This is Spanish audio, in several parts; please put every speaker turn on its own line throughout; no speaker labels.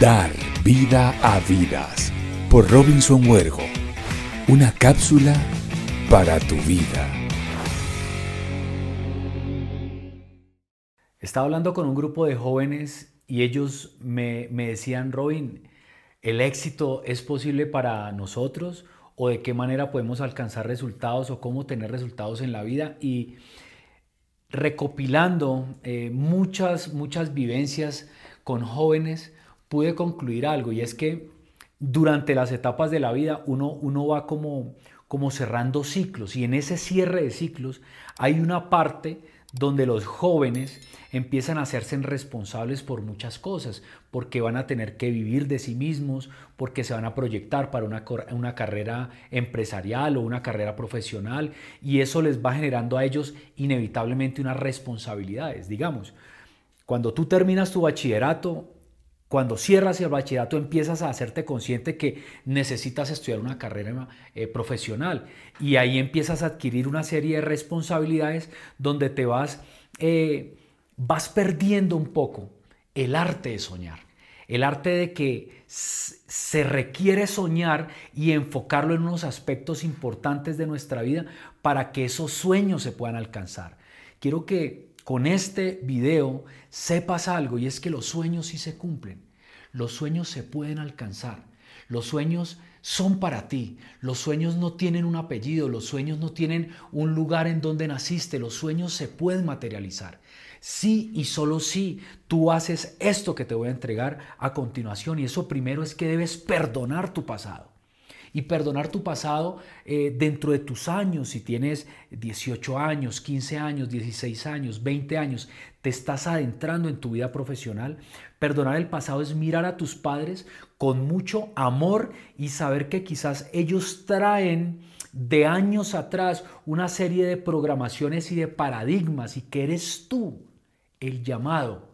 Dar vida a vidas por Robinson Huergo. Una cápsula para tu vida.
Estaba hablando con un grupo de jóvenes y ellos me, decían, Robin, ¿el éxito es posible para nosotros? ¿O de qué manera podemos alcanzar resultados o cómo tener resultados en la vida? Y recopilando eh, muchas, muchas vivencias con jóvenes, pude concluir algo y es que durante las etapas de la vida uno, uno va como, como cerrando ciclos y en ese cierre de ciclos hay una parte donde los jóvenes empiezan a hacerse responsables por muchas cosas, porque van a tener que vivir de sí mismos, porque se van a proyectar para una, una, carrera empresarial o una carrera profesional, y eso les va generando a ellos inevitablemente unas responsabilidades. Digamos, cuando tú terminas tu bachillerato, cuando cierras el bachillerato empiezas a hacerte consciente que necesitas estudiar una carrera eh, profesional y ahí empiezas a adquirir una serie de responsabilidades donde te vas, eh, vas perdiendo un poco el arte de soñar, el arte de que se requiere soñar y enfocarlo en unos aspectos importantes de nuestra vida para que esos sueños se puedan alcanzar. Quiero que con este video sepas algo y es que los sueños sí se cumplen. Los sueños se pueden alcanzar. Los sueños son para ti. Los sueños no tienen un apellido, los sueños no tienen un lugar en donde naciste, los sueños se pueden materializar. Sí y solo si tú haces esto que te voy a entregar a continuación y eso primero es que debes perdonar tu pasado y perdonar tu pasado eh, dentro de tus años, si tienes 18 años, 15 años, 16 años, 20 años, te estás adentrando en tu vida profesional. Perdonar el pasado es mirar a tus padres con mucho amor y saber que quizás ellos traen de años atrás una serie de programaciones y de paradigmas y que eres tú el llamado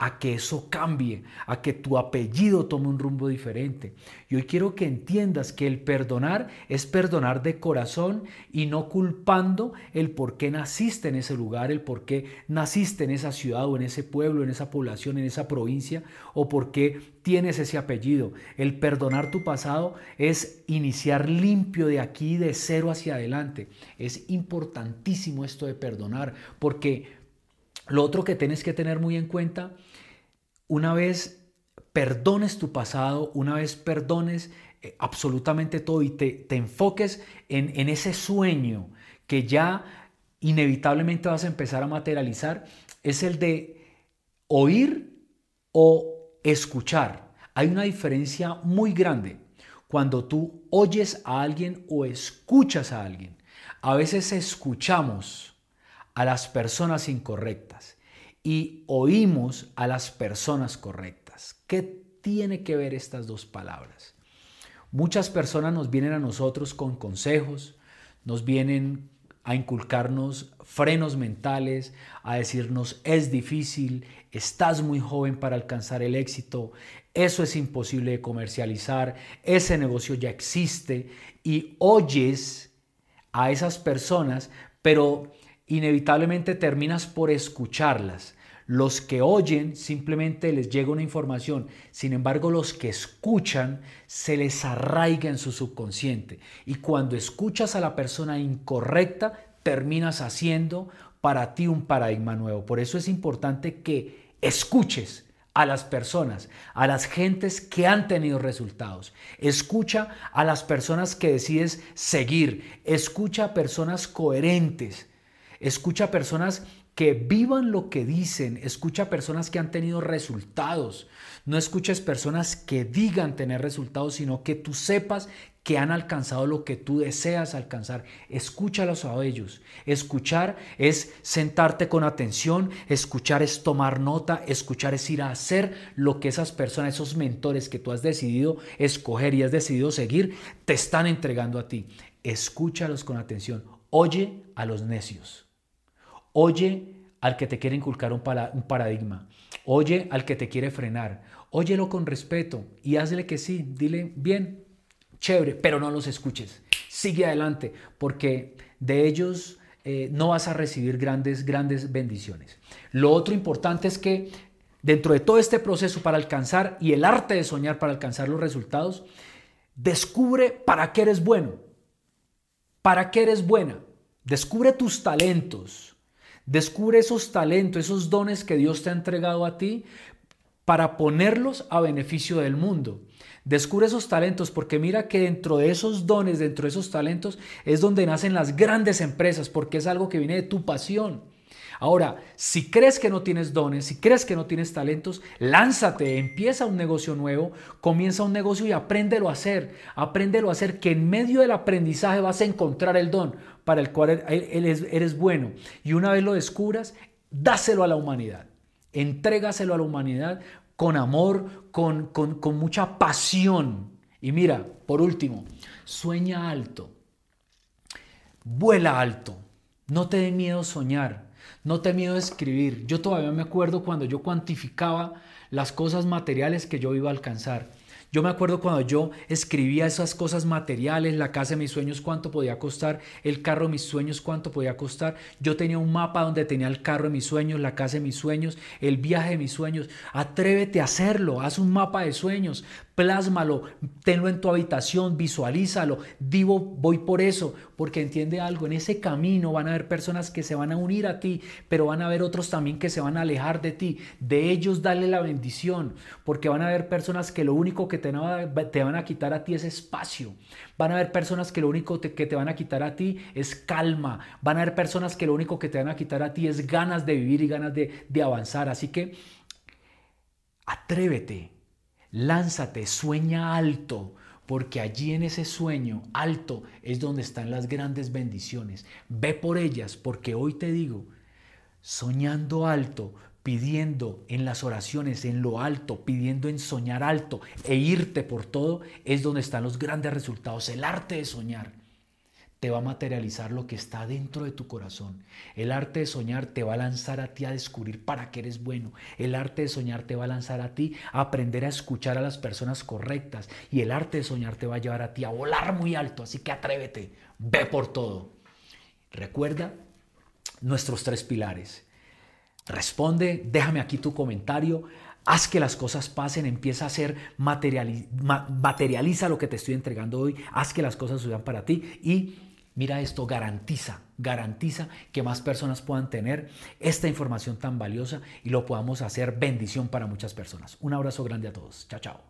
a que eso cambie, a que tu apellido tome un rumbo diferente. Y hoy quiero que entiendas que el perdonar es perdonar de corazón y no culpando el por qué naciste en ese lugar, el por qué naciste en esa ciudad o en ese pueblo, en esa población, en esa provincia o por qué tienes ese apellido. El perdonar tu pasado es iniciar limpio de aquí, de cero hacia adelante. Es importantísimo esto de perdonar porque lo otro que tienes que tener muy en cuenta, una vez perdones tu pasado, una vez perdones eh, absolutamente todo y te, enfoques en, en ese sueño que ya inevitablemente vas a empezar a materializar, es el de oír o escuchar. Hay una diferencia muy grande cuando tú oyes a alguien o escuchas a alguien. A veces escuchamos a las personas incorrectas y oímos a las personas correctas. ¿Qué tiene que ver estas dos palabras? Muchas personas nos vienen a nosotros con consejos, nos vienen a inculcarnos frenos mentales, a decirnos es difícil, estás muy joven para alcanzar el éxito, eso es imposible de comercializar, ese negocio ya existe y oyes a esas personas, pero inevitablemente terminas por escucharlas. Los que oyen simplemente les llega una información, sin embargo los que escuchan se les arraiga en su subconsciente y cuando escuchas a la persona incorrecta terminas haciendo para ti un paradigma nuevo. Por eso es importante que escuches a las personas, a las gentes que han tenido resultados. Escucha a las personas que decides seguir. Escucha a personas coherentes Escucha personas que vivan lo que dicen, escucha personas que han tenido resultados. No escuches personas que digan tener resultados, sino que tú sepas que han alcanzado lo que tú deseas alcanzar. Escúchalos a ellos. Escuchar es sentarte con atención, escuchar es tomar nota, escuchar es ir a hacer lo que esas personas, esos mentores que tú has decidido escoger y has decidido seguir, te están entregando a ti. Escúchalos con atención. Oye a los necios. Oye al que te quiere inculcar un, paradigma. Oye al que te quiere frenar. Óyelo con respeto y hazle que sí. Dile, bien, chévere, pero no los escuches. Sigue adelante porque de ellos eh, no vas a recibir grandes, grandes bendiciones. Lo otro importante es que dentro de todo este proceso para alcanzar y el arte de soñar para alcanzar los resultados, descubre para qué eres bueno, para qué eres buena, descubre tus talentos, descubre esos talentos, esos dones que Dios te ha entregado a ti para ponerlos a beneficio del mundo. Descubre esos talentos porque mira que dentro de esos dones, dentro de esos talentos es donde nacen las grandes empresas porque es algo que viene de tu pasión. Ahora, si crees que no tienes dones, si crees que no tienes talentos, lánzate, empieza un negocio nuevo, comienza un negocio y apréndelo a hacer. Apréndelo a hacer que en medio del aprendizaje vas a encontrar el don para el cual eres, eres bueno. Y una vez lo descubras, dáselo a la humanidad. Entrégaselo a la humanidad con amor, con, con, con mucha pasión. Y mira, por último, sueña alto, vuela alto, no te dé miedo soñar. No te miedo escribir. Yo todavía me acuerdo cuando yo cuantificaba las cosas materiales que yo iba a alcanzar. Yo me acuerdo cuando yo escribía esas cosas materiales, la casa de mis sueños, cuánto podía costar, el carro de mis sueños, cuánto podía costar. Yo tenía un mapa donde tenía el carro de mis sueños, la casa de mis sueños, el viaje de mis sueños. Atrévete a hacerlo, haz un mapa de sueños, plásmalo, tenlo en tu habitación, visualízalo, digo, voy por eso, porque entiende algo, en ese camino van a haber personas que se van a unir a ti, pero van a haber otros también que se van a alejar de ti, de ellos dale la bendición, porque van a haber personas que lo único que te, van a quitar a ti es espacio, van a haber personas que lo único que te van a quitar a ti es calma, van a haber personas que lo único que te van a quitar a ti es ganas de vivir y ganas de, de avanzar, así que atrévete Lánzate, sueña alto, porque allí en ese sueño alto es donde están las grandes bendiciones. Ve por ellas, porque hoy te digo, soñando alto, pidiendo en las oraciones, en lo alto, pidiendo en soñar alto e irte por todo, es donde están los grandes resultados, el arte de soñar te va a materializar lo que está dentro de tu corazón. El arte de soñar te va a lanzar a ti a descubrir para qué eres bueno. El arte de soñar te va a lanzar a ti a aprender a escuchar a las personas correctas. Y el arte de soñar te va a llevar a ti a volar muy alto. Así que atrévete, ve por todo. Recuerda nuestros tres pilares. Responde, déjame aquí tu comentario. Haz que las cosas pasen, empieza a hacer, materializa lo que te estoy entregando hoy, haz que las cosas sucedan para ti y Mira esto, garantiza, garantiza que más personas puedan tener esta información tan valiosa y lo podamos hacer bendición para muchas personas. Un abrazo grande a todos. Chao, chao.